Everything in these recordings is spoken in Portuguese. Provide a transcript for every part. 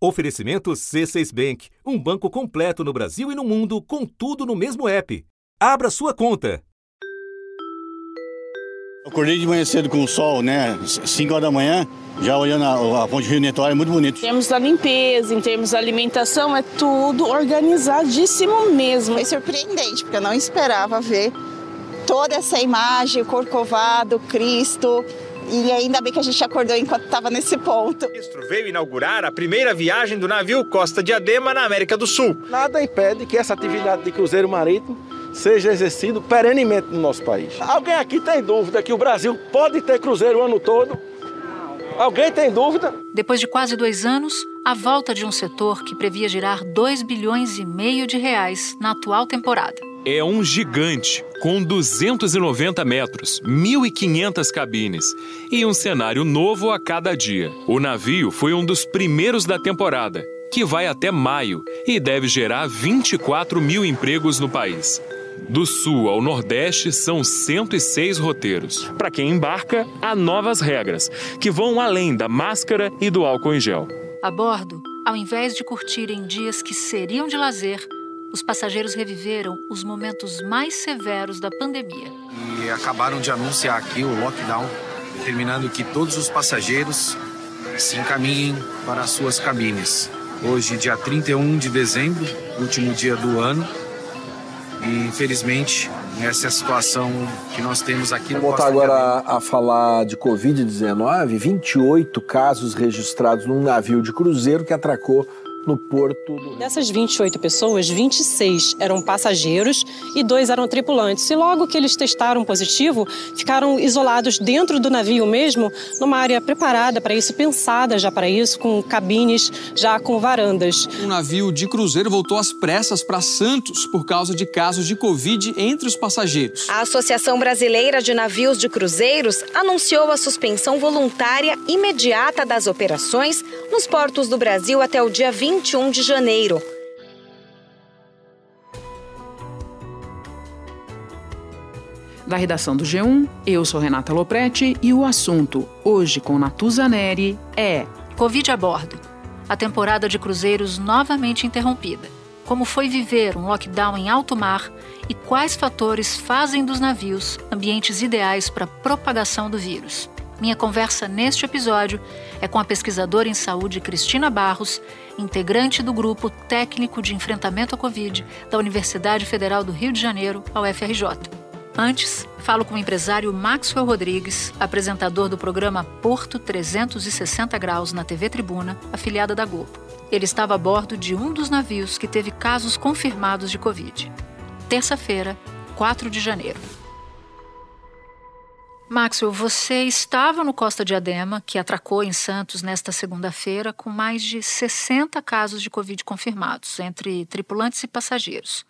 Oferecimento C6 Bank, um banco completo no Brasil e no mundo, com tudo no mesmo app. Abra sua conta. Acordei de manhã cedo com o sol, né? 5 horas da manhã, já olhando a, a ponte Rio Netuário, é muito bonito. Em termos da limpeza, em termos da alimentação, é tudo organizadíssimo mesmo. Foi surpreendente, porque eu não esperava ver toda essa imagem, o Corcovado, Cristo, e ainda bem que a gente acordou enquanto estava nesse ponto. O ministro veio inaugurar a primeira viagem do navio Costa Diadema na América do Sul. Nada impede que essa atividade de cruzeiro marítimo seja exercido perenemente no nosso país. Alguém aqui tem dúvida que o Brasil pode ter cruzeiro o ano todo? Alguém tem dúvida? Depois de quase dois anos, a volta de um setor que previa girar 2 bilhões e meio de reais na atual temporada. É um gigante, com 290 metros, 1.500 cabines e um cenário novo a cada dia. O navio foi um dos primeiros da temporada, que vai até maio e deve gerar 24 mil empregos no país. Do sul ao nordeste são 106 roteiros. Para quem embarca, há novas regras, que vão além da máscara e do álcool em gel. A bordo, ao invés de curtirem dias que seriam de lazer, os passageiros reviveram os momentos mais severos da pandemia. E acabaram de anunciar aqui o lockdown, determinando que todos os passageiros se encaminhem para as suas cabines. Hoje, dia 31 de dezembro, último dia do ano, e infelizmente, essa é a situação que nós temos aqui no Vamos voltar agora a falar de Covid-19. 28 casos registrados num navio de cruzeiro que atracou no porto do... Dessas 28 pessoas, 26 eram passageiros e dois eram tripulantes. E logo que eles testaram positivo, ficaram isolados dentro do navio mesmo, numa área preparada para isso, pensada já para isso, com cabines já com varandas. Um navio de cruzeiro voltou às pressas para Santos por causa de casos de Covid entre os passageiros. A Associação Brasileira de Navios de Cruzeiros anunciou a suspensão voluntária imediata das operações nos portos do Brasil até o dia 20 21 de janeiro. Da redação do G1, eu sou Renata Loprete e o assunto, hoje com Natuza Neri, é Covid a bordo. A temporada de cruzeiros novamente interrompida. Como foi viver um lockdown em alto mar e quais fatores fazem dos navios ambientes ideais para a propagação do vírus. Minha conversa neste episódio é com a pesquisadora em saúde Cristina Barros, integrante do grupo técnico de enfrentamento à Covid da Universidade Federal do Rio de Janeiro, a UFRJ. Antes, falo com o empresário Maxwell Rodrigues, apresentador do programa Porto 360 Graus na TV Tribuna, afiliada da Globo. Ele estava a bordo de um dos navios que teve casos confirmados de Covid. Terça-feira, 4 de janeiro. Maxwell, você estava no Costa Diadema, que atracou em Santos nesta segunda-feira, com mais de 60 casos de Covid confirmados, entre tripulantes e passageiros.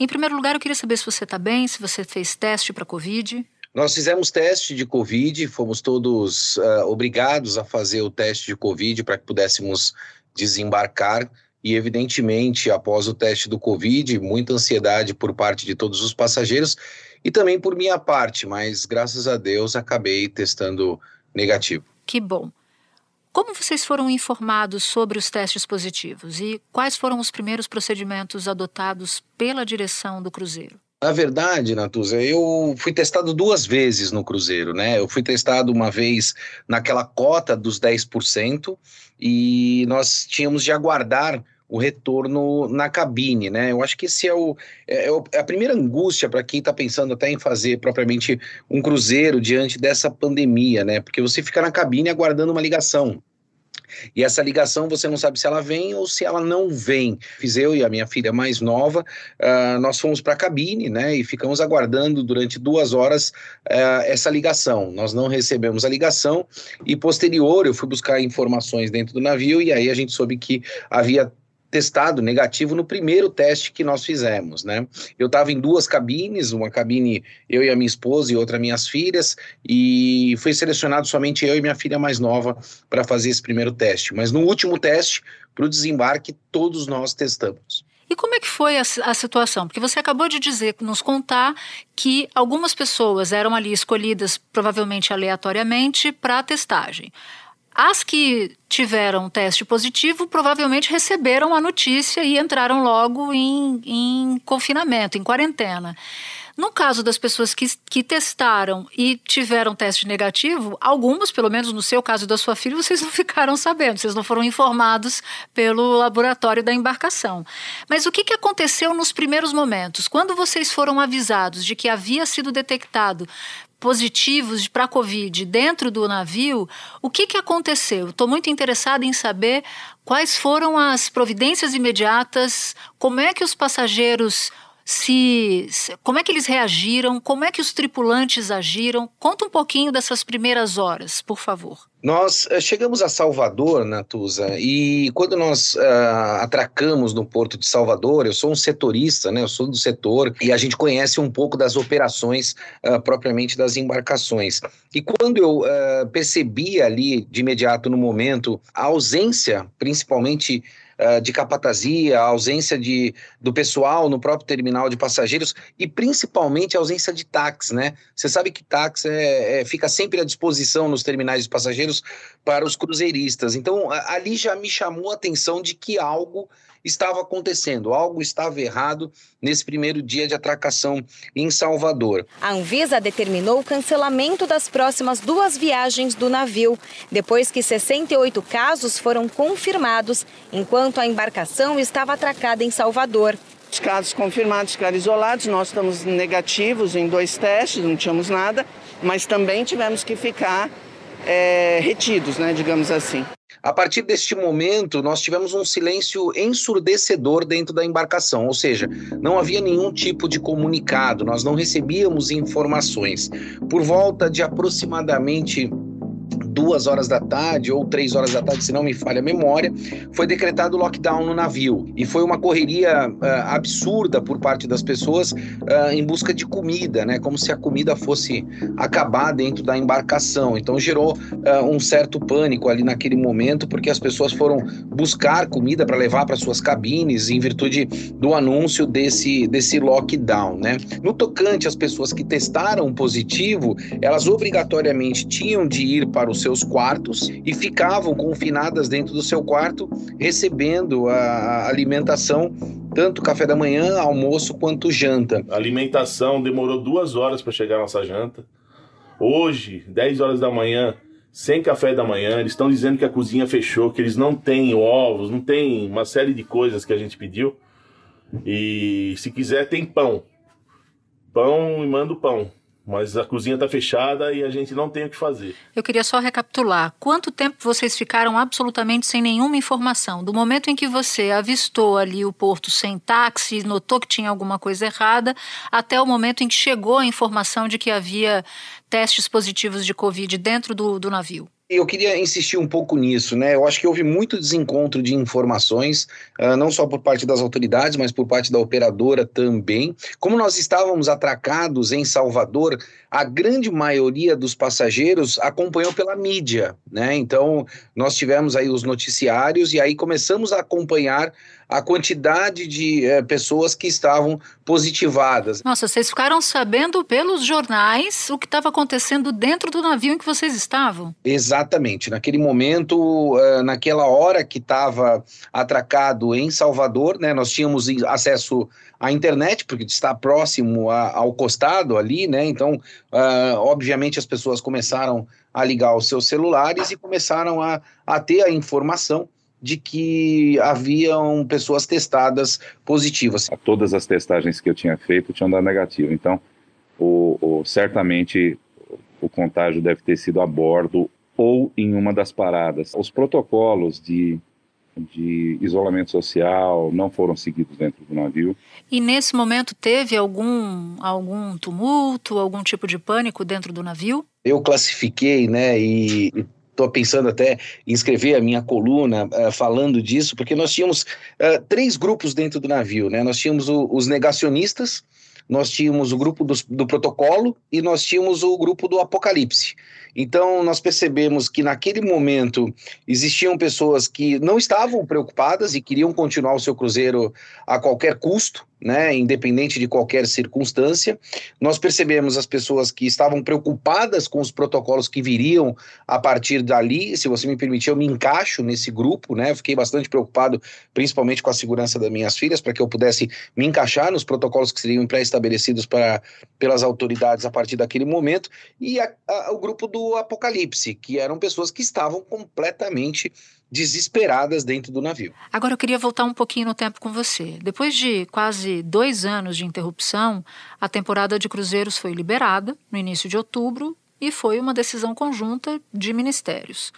Em primeiro lugar, eu queria saber se você está bem, se você fez teste para Covid. Nós fizemos teste de Covid, fomos todos uh, obrigados a fazer o teste de Covid para que pudéssemos desembarcar. E, evidentemente, após o teste do Covid, muita ansiedade por parte de todos os passageiros e também por minha parte, mas graças a Deus acabei testando negativo. Que bom. Como vocês foram informados sobre os testes positivos e quais foram os primeiros procedimentos adotados pela direção do Cruzeiro? Na verdade, Natuza, eu fui testado duas vezes no Cruzeiro, né? Eu fui testado uma vez naquela cota dos 10% e nós tínhamos de aguardar o retorno na cabine, né? Eu acho que esse é, o, é, é a primeira angústia para quem está pensando até em fazer propriamente um cruzeiro diante dessa pandemia, né? Porque você fica na cabine aguardando uma ligação. E essa ligação você não sabe se ela vem ou se ela não vem. Fiz eu e a minha filha mais nova, uh, nós fomos para a cabine, né? E ficamos aguardando durante duas horas uh, essa ligação. Nós não recebemos a ligação e posterior eu fui buscar informações dentro do navio e aí a gente soube que havia testado negativo no primeiro teste que nós fizemos, né? Eu estava em duas cabines, uma cabine eu e a minha esposa e outra minhas filhas, e foi selecionado somente eu e minha filha mais nova para fazer esse primeiro teste. Mas no último teste, para o desembarque, todos nós testamos. E como é que foi a, a, situação? Porque você acabou de dizer, nos contar, que algumas pessoas eram ali escolhidas, provavelmente aleatoriamente, para a testagem. As que tiveram teste positivo provavelmente receberam a notícia e entraram logo em, em confinamento, em quarentena. No caso das pessoas que, que testaram e tiveram teste negativo, algumas, pelo menos no seu caso da sua filha, vocês não ficaram sabendo, vocês não foram informados pelo laboratório da embarcação. Mas o que, que aconteceu nos primeiros momentos? Quando vocês foram avisados de que havia sido detectado positivos para a Covid dentro do navio, o que, que aconteceu? Estou muito interessada em saber quais foram as providências imediatas, como é que os passageiros se, se, como é que eles reagiram, como é que os tripulantes agiram. Conta um pouquinho dessas primeiras horas, por favor. Nós uh, chegamos a Salvador, Natuza, e quando nós uh, atracamos no porto de Salvador, eu sou um setorista, né? Eu sou do setor e a gente conhece um pouco das operações uh, propriamente das embarcações. E quando eu percebi ali de imediato no momento a ausência, principalmente uh, de capatazia, a ausência de, do pessoal no próprio terminal de passageiros e principalmente a ausência de táxi, né? Você sabe que táxi é, é, fica sempre à disposição nos terminais de passageiros para os cruzeiristas. Então, ali já me chamou a atenção de que algo estava acontecendo, algo estava errado nesse primeiro dia de atracação em Salvador. A Anvisa determinou o cancelamento das próximas duas viagens do navio, depois que 68 casos foram confirmados, enquanto a embarcação estava atracada em Salvador. Os casos confirmados ficaram isolados, nós estamos negativos em dois testes, não tínhamos nada, mas também tivemos que ficar é, retidos, né, digamos assim. A partir deste momento, nós tivemos um silêncio ensurdecedor dentro da embarcação, ou seja, não havia nenhum tipo de comunicado, nós não recebíamos informações. Por volta de aproximadamente duas horas da tarde ou três horas da tarde, se não me falha a memória, foi decretado lockdown no navio. E foi uma correria uh, absurda por parte das pessoas uh, em busca de comida, né? Como se a comida fosse acabar dentro da embarcação. Então gerou uh, um certo pânico ali naquele momento, porque as pessoas foram buscar comida para levar para suas cabines em virtude do anúncio desse, desse lockdown, né? No tocante às pessoas que testaram positivo, elas obrigatoriamente tinham de ir para os seus quartos e ficavam confinadas dentro do seu quarto, recebendo a alimentação, tanto café da manhã, almoço quanto janta. A alimentação demorou duas horas para chegar a nossa janta. Hoje, 10 horas da manhã, sem café da manhã, eles estão dizendo que a cozinha fechou, que eles não têm ovos, não tem uma série de coisas que a gente pediu. E se quiser, tem pão. Pão e manda o pão. Mas a cozinha está fechada e a gente não tem o que fazer. Eu queria só recapitular. Quanto tempo vocês ficaram absolutamente sem nenhuma informação? Do momento em que você avistou ali o porto sem táxi, notou que tinha alguma coisa errada, até o momento em que chegou a informação de que havia testes positivos de Covid dentro do, do navio? Eu queria insistir um pouco nisso, né? Eu acho que houve muito desencontro de informações, uh, não só por parte das autoridades, mas por parte da operadora também. Como nós estávamos atracados em Salvador, a grande maioria dos passageiros acompanhou pela mídia, né? Então, nós tivemos aí os noticiários e aí começamos a acompanhar a quantidade de é, pessoas que estavam positivadas. Nossa, vocês ficaram sabendo pelos jornais o que estava acontecendo dentro do navio em que vocês estavam? Exatamente. Naquele momento, uh, naquela hora que estava atracado em Salvador, né, nós tínhamos acesso à internet, porque está próximo a, ao costado ali, né? Então, uh, obviamente, as pessoas começaram a ligar os seus celulares e começaram a, a ter a informação de que haviam pessoas testadas positivas. Todas as testagens que eu tinha feito tinham dado negativo. Então, o, o, certamente o contágio deve ter sido a bordo ou em uma das paradas. Os protocolos de, de isolamento social não foram seguidos dentro do navio. E nesse momento teve algum, algum tumulto, algum tipo de pânico dentro do navio? Eu classifiquei, né, e estou pensando até em escrever a minha coluna uh, falando disso, porque nós tínhamos uh, três grupos dentro do navio, né? Nós tínhamos o, os negacionistas, nós tínhamos o grupo do, do protocolo e nós tínhamos o grupo do apocalipse. Então, nós percebemos que naquele momento existiam pessoas que não estavam preocupadas e queriam continuar o seu cruzeiro a qualquer custo, né, independente de qualquer circunstância. Nós percebemos as pessoas que estavam preocupadas com os protocolos que viriam a partir dali. Se você me permitir, eu me encaixo nesse grupo, né? Fiquei bastante preocupado, principalmente com a segurança das minhas filhas, para que eu pudesse me encaixar nos protocolos que seriam pré-estabelecidos pelas autoridades a partir daquele momento. E a, a, o grupo do Apocalipse, que eram pessoas que estavam completamente desesperadas dentro do navio. Agora eu queria voltar um pouquinho no tempo com você. Depois de quase dois anos de interrupção, a temporada de cruzeiros foi liberada no início de outubro e foi uma decisão conjunta de ministérios.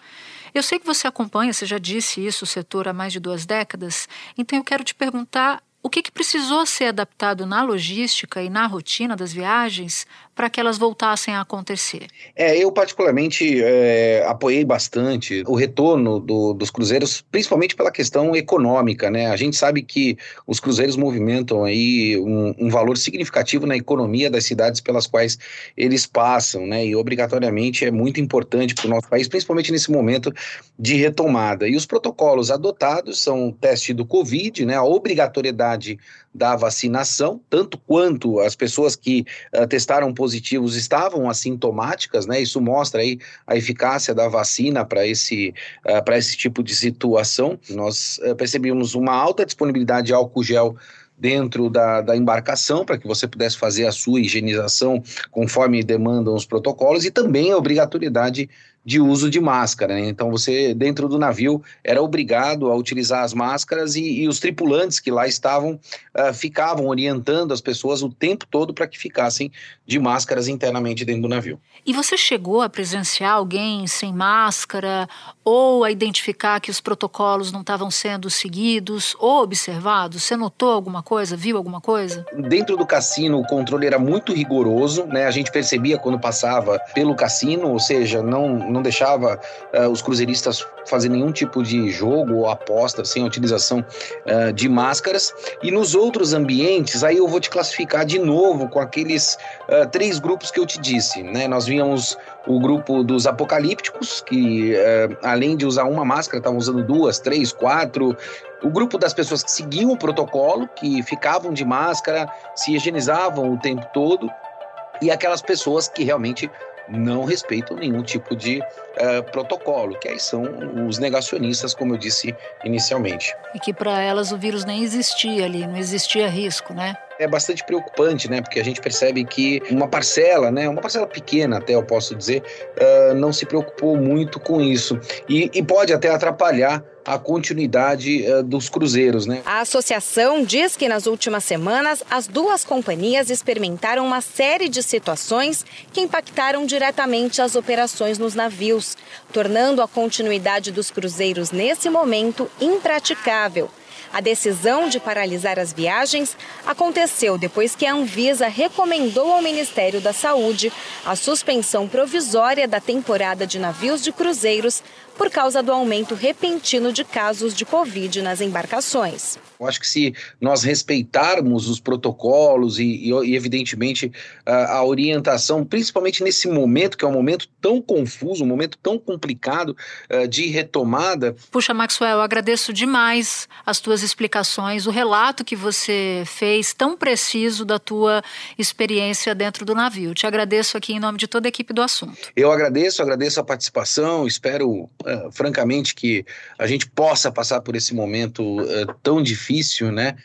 Eu sei que você acompanha, você já disse isso, o setor há mais de duas décadas, então eu quero te perguntar o que, que precisou ser adaptado na logística e na rotina das viagens para que elas voltassem a acontecer? É, eu particularmente é, apoiei bastante o retorno do, dos cruzeiros, principalmente pela questão econômica, né? A gente sabe que os cruzeiros movimentam aí um, um valor significativo na economia das cidades pelas quais eles passam, né? E obrigatoriamente é muito importante para o nosso país, principalmente nesse momento de retomada. E os protocolos adotados são o teste do Covid, né? A obrigatoriedade da vacinação, tanto quanto as pessoas que uh, testaram positivos estavam assintomáticas, né? Isso mostra aí a eficácia da vacina para esse, uh, para esse tipo de situação. Nós uh, percebemos uma alta disponibilidade de álcool gel dentro da, da embarcação para que você pudesse fazer a sua higienização conforme demandam os protocolos e também a obrigatoriedade de uso de máscara. Né? Então, você, dentro do navio, era obrigado a utilizar as máscaras e, e os tripulantes que lá estavam uh, ficavam orientando as pessoas o tempo todo para que ficassem de máscaras internamente dentro do navio. E você chegou a presenciar alguém sem máscara ou a identificar que os protocolos não estavam sendo seguidos ou observados? Você notou alguma coisa? Viu alguma coisa? Dentro do cassino, o controle era muito rigoroso, né? A gente percebia quando passava pelo cassino, ou seja, não não deixava uh, os cruzeiristas fazer nenhum tipo de jogo ou aposta sem a utilização uh, de máscaras. E nos outros ambientes, aí eu vou te classificar de novo com aqueles uh, três grupos que eu te disse. Né? Nós víamos o grupo dos apocalípticos, que além de usar uma máscara, estavam usando duas, três, quatro. O grupo das pessoas que seguiam o protocolo, que ficavam de máscara, se higienizavam o tempo todo, e aquelas pessoas que realmente não respeitam nenhum tipo de uh, protocolo, que aí são os negacionistas, como eu disse inicialmente. E que para elas o vírus nem existia ali, não existia risco, né? É bastante preocupante, né? Porque a gente percebe que uma parcela, né? Uma parcela pequena, até eu posso dizer, uh, não se preocupou muito com isso. E, e pode até atrapalhar a continuidade uh, dos cruzeiros, né? A associação diz que nas últimas semanas as duas companhias experimentaram uma série de situações que impactaram diretamente as operações nos navios, tornando a continuidade dos cruzeiros nesse momento impraticável. A decisão de paralisar as viagens aconteceu depois que a Anvisa recomendou ao Ministério da Saúde a suspensão provisória da temporada de navios de cruzeiros por causa do aumento repentino de casos de Covid nas embarcações. Eu acho que se nós respeitarmos os protocolos e, e, e evidentemente, a, a, orientação, principalmente nesse momento, que é um momento tão confuso, um momento tão complicado uh, de retomada. Puxa, Maxwell, eu agradeço demais as tuas explicações, o relato que você fez tão preciso da tua experiência dentro do navio. Te agradeço aqui em nome de toda a equipe do assunto. Eu agradeço, agradeço a participação, espero uh, francamente, que a gente possa passar por esse momento uh, tão difícil, né?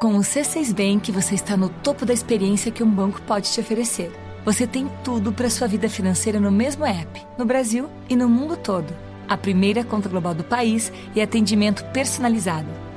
Com o C6 Bank, você está no topo da experiência que um banco pode te oferecer. Você tem tudo para sua vida financeira no mesmo app, no Brasil e no mundo todo. A primeira conta global do país e atendimento personalizado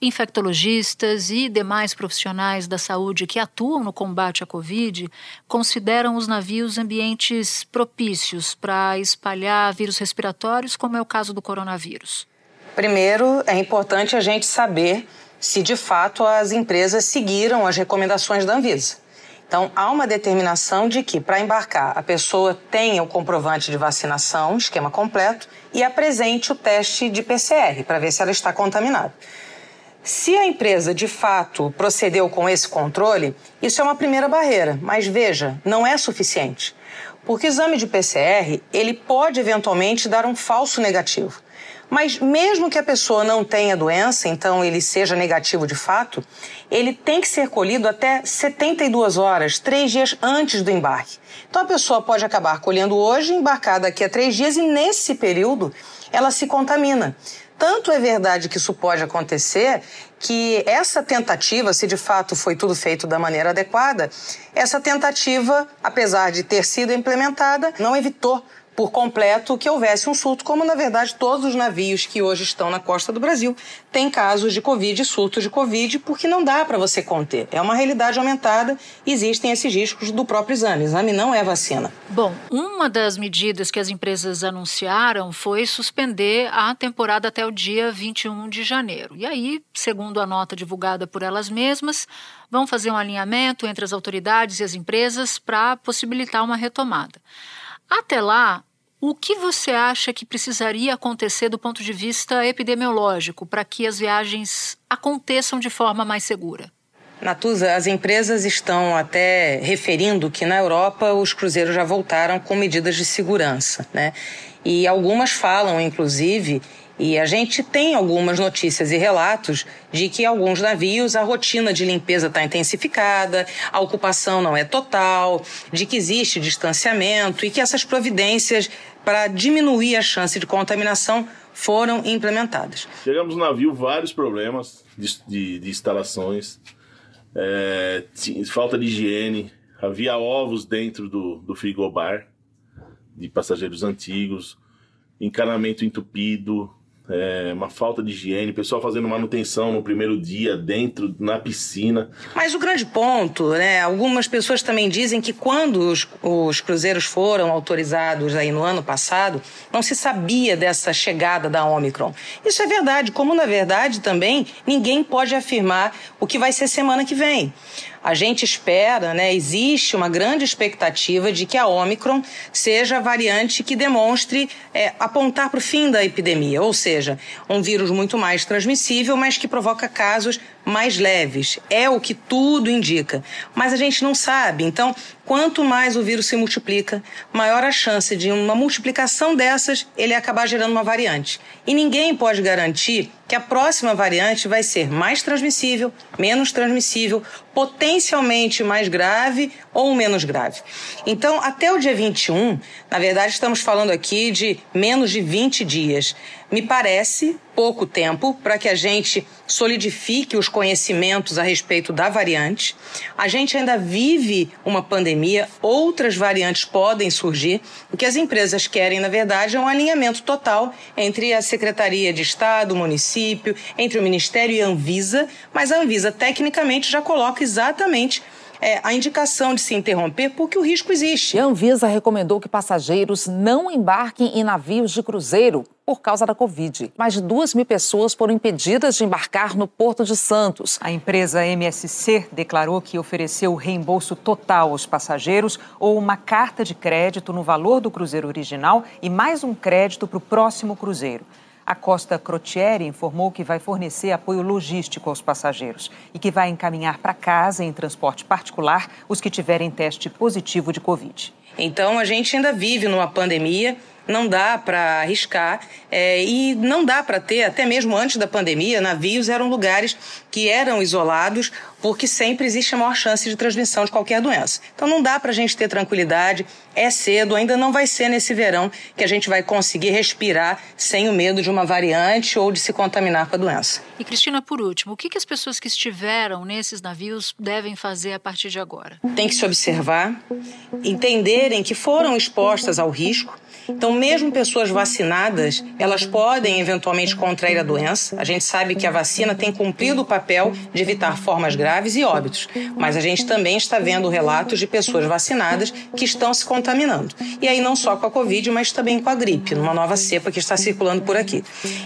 Infectologistas e demais profissionais da saúde que atuam no combate à Covid consideram os navios ambientes propícios para espalhar vírus respiratórios, como é o caso do coronavírus. Primeiro, é importante a gente saber se de fato as empresas seguiram as recomendações da Anvisa. Então, há uma determinação de que, para embarcar, a pessoa tenha o comprovante de vacinação, esquema completo, e apresente o teste de PCR para ver se ela está contaminada. Se a empresa de fato procedeu com esse controle, isso é uma primeira barreira, mas veja, não é suficiente. Porque o exame de PCR, ele pode eventualmente dar um falso negativo. Mas mesmo que a pessoa não tenha doença, então ele seja negativo de fato, ele tem que ser colhido até 72 horas, três dias antes do embarque. Então a pessoa pode acabar colhendo hoje, embarcar daqui a três dias e nesse período ela se contamina. Tanto é verdade que isso pode acontecer que essa tentativa, se de fato foi tudo feito da maneira adequada, essa tentativa, apesar de ter sido implementada, não evitou por completo que houvesse um surto, como na verdade todos os navios que hoje estão na costa do Brasil têm casos de Covid, surtos de Covid, porque não dá para você conter. É uma realidade aumentada, existem esses riscos do próprio exame. Exame não é vacina. Bom, uma das medidas que as empresas anunciaram foi suspender a temporada até o dia 21 de janeiro. E aí, segundo a nota divulgada por elas mesmas, vão fazer um alinhamento entre as autoridades e as empresas para possibilitar uma retomada. Até lá, o que você acha que precisaria acontecer do ponto de vista epidemiológico para que as viagens aconteçam de forma mais segura? Natuza, as empresas estão até referindo que na Europa os cruzeiros já voltaram com medidas de segurança, né? E algumas falam, inclusive, e a gente tem algumas notícias e relatos de que alguns navios a rotina de limpeza está intensificada, a ocupação não é total, de que existe distanciamento e que essas providências para diminuir a chance de contaminação foram implementadas. Chegamos no navio, vários problemas de, de, de instalações, é, falta de higiene, havia ovos dentro do, do frigobar de passageiros antigos, encanamento entupido, é, uma falta de higiene, pessoal fazendo manutenção no primeiro dia dentro na piscina. Mas o grande ponto, né? Algumas pessoas também dizem que quando os, os cruzeiros foram autorizados aí no ano passado, não se sabia dessa chegada da Omicron. Isso é verdade, como na verdade também ninguém pode afirmar o que vai ser semana que vem a gente espera, né, existe uma grande expectativa de que a Omicron seja a variante que demonstre é, apontar para o fim da epidemia, ou seja, um vírus muito mais transmissível, mas que provoca casos mais leves. É o que tudo indica. Mas a gente não sabe. Então, quanto mais o vírus se multiplica, maior a chance de uma multiplicação dessas ele acabar gerando uma variante. E ninguém pode garantir que a próxima variante vai ser mais transmissível, menos transmissível, potencialmente mais grave ou menos grave. Então, até o dia 21, na verdade, estamos falando aqui de menos de 20 dias. Me parece pouco tempo para que a gente solidifique os conhecimentos a respeito da variante. A gente ainda vive uma pandemia, outras variantes podem surgir. O que as empresas querem, na verdade, é um alinhamento total entre a Secretaria de Estado, o município, entre o Ministério e a Anvisa, mas a Anvisa tecnicamente já coloca exatamente é, a indicação de se interromper porque o risco existe. A Anvisa recomendou que passageiros não embarquem em navios de cruzeiro por causa da Covid. Mais de duas mil pessoas foram impedidas de embarcar no Porto de Santos. A empresa MSC declarou que ofereceu reembolso total aos passageiros ou uma carta de crédito no valor do cruzeiro original e mais um crédito para o próximo cruzeiro. A Costa Crotieri informou que vai fornecer apoio logístico aos passageiros e que vai encaminhar para casa em transporte particular os que tiverem teste positivo de Covid. Então a gente ainda vive numa pandemia não dá para arriscar é, e não dá para ter, até mesmo antes da pandemia, navios eram lugares que eram isolados porque sempre existe a maior chance de transmissão de qualquer doença. Então não dá para a gente ter tranquilidade, é cedo, ainda não vai ser nesse verão que a gente vai conseguir respirar sem o medo de uma variante ou de se contaminar com a doença. E Cristina, por último, o que, que as pessoas que estiveram nesses navios devem fazer a partir de agora? Tem que se observar, entenderem que foram expostas ao risco, então, mesmo pessoas vacinadas, elas podem eventualmente contrair a doença. A gente sabe que a vacina tem cumprido o papel de evitar formas graves e óbitos. Mas a gente também está vendo relatos de pessoas vacinadas que estão se contaminando. E aí não só com a Covid, mas também com a gripe, numa nova cepa que está circulando por aqui.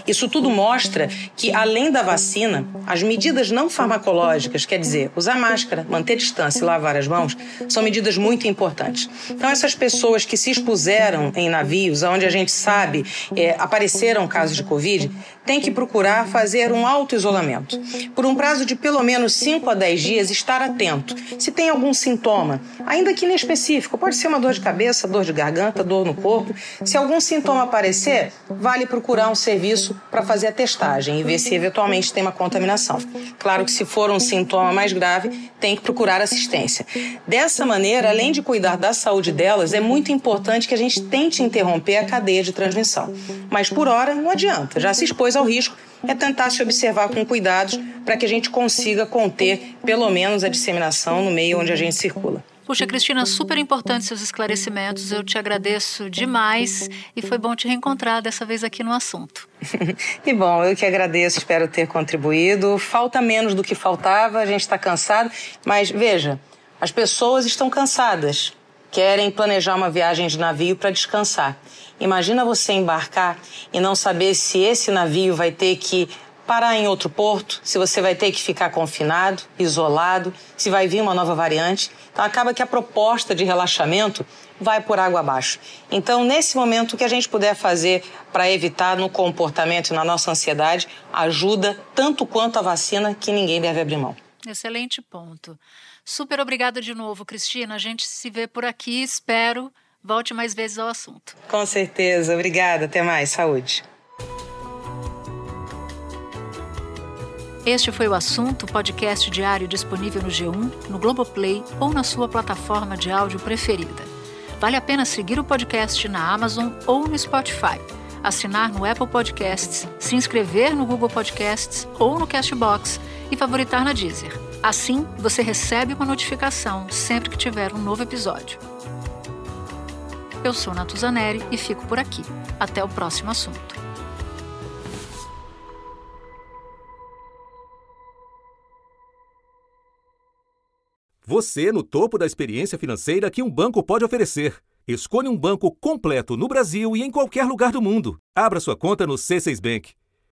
Isso tudo mostra que, além da vacina, as medidas não farmacológicas, quer dizer, usar máscara, manter distância e lavar as mãos, são medidas muito importantes. Então, essas pessoas que se expuseram em navios, onde a gente sabe é, apareceram casos de Covid, tem que procurar fazer um auto-isolamento. Por um prazo de pelo menos 5 a 10 dias, estar atento. Se tem algum sintoma, ainda que inespecífico, pode ser uma dor de cabeça, dor de garganta, dor no corpo. Se algum sintoma aparecer, vale procurar um serviço para fazer a testagem e ver se eventualmente tem uma contaminação. Claro que se for um sintoma mais grave, tem que procurar assistência. Dessa maneira, além de cuidar da saúde delas, é muito importante que a gente tente interromper a cadeia de transmissão. Mas por hora não adianta, já se expôs ao risco, é tentar se observar com cuidados para que a gente consiga conter pelo menos a disseminação no meio onde a gente circula. Puxa, Cristina, super importante seus esclarecimentos. Eu te agradeço demais e foi bom te reencontrar dessa vez aqui no assunto. que bom, eu que agradeço, espero ter contribuído. Falta menos do que faltava, a gente está cansado, mas veja, as pessoas estão cansadas, querem planejar uma viagem de navio para descansar. Imagina você embarcar e não saber se esse navio vai ter que parar em outro porto, se você vai ter que ficar confinado, isolado, se vai vir uma nova variante. Então acaba que a proposta de relaxamento vai por água abaixo. Então, nesse momento, o que a gente puder fazer para evitar no comportamento e na nossa ansiedade ajuda tanto quanto a vacina que ninguém deve abrir mão. Excelente ponto. Super obrigada de novo, Cristina. A gente se vê por aqui, espero volte mais vezes ao assunto. Com certeza. Obrigada. Até mais. Saúde. Este foi o assunto, podcast diário disponível no G1, no Globoplay ou na sua plataforma de áudio preferida. Vale a pena seguir o podcast na Amazon ou no Spotify, assinar no Apple Podcasts, se inscrever no Google Podcasts ou no Castbox e favoritar na Deezer. Assim, você recebe uma notificação sempre que tiver um novo episódio. Eu sou Natuzaneri e fico por aqui. Até o próximo assunto. Você no topo da experiência financeira que um banco pode oferecer. Escolha um banco completo no Brasil e em qualquer lugar do mundo. Abra sua conta no C6 Bank.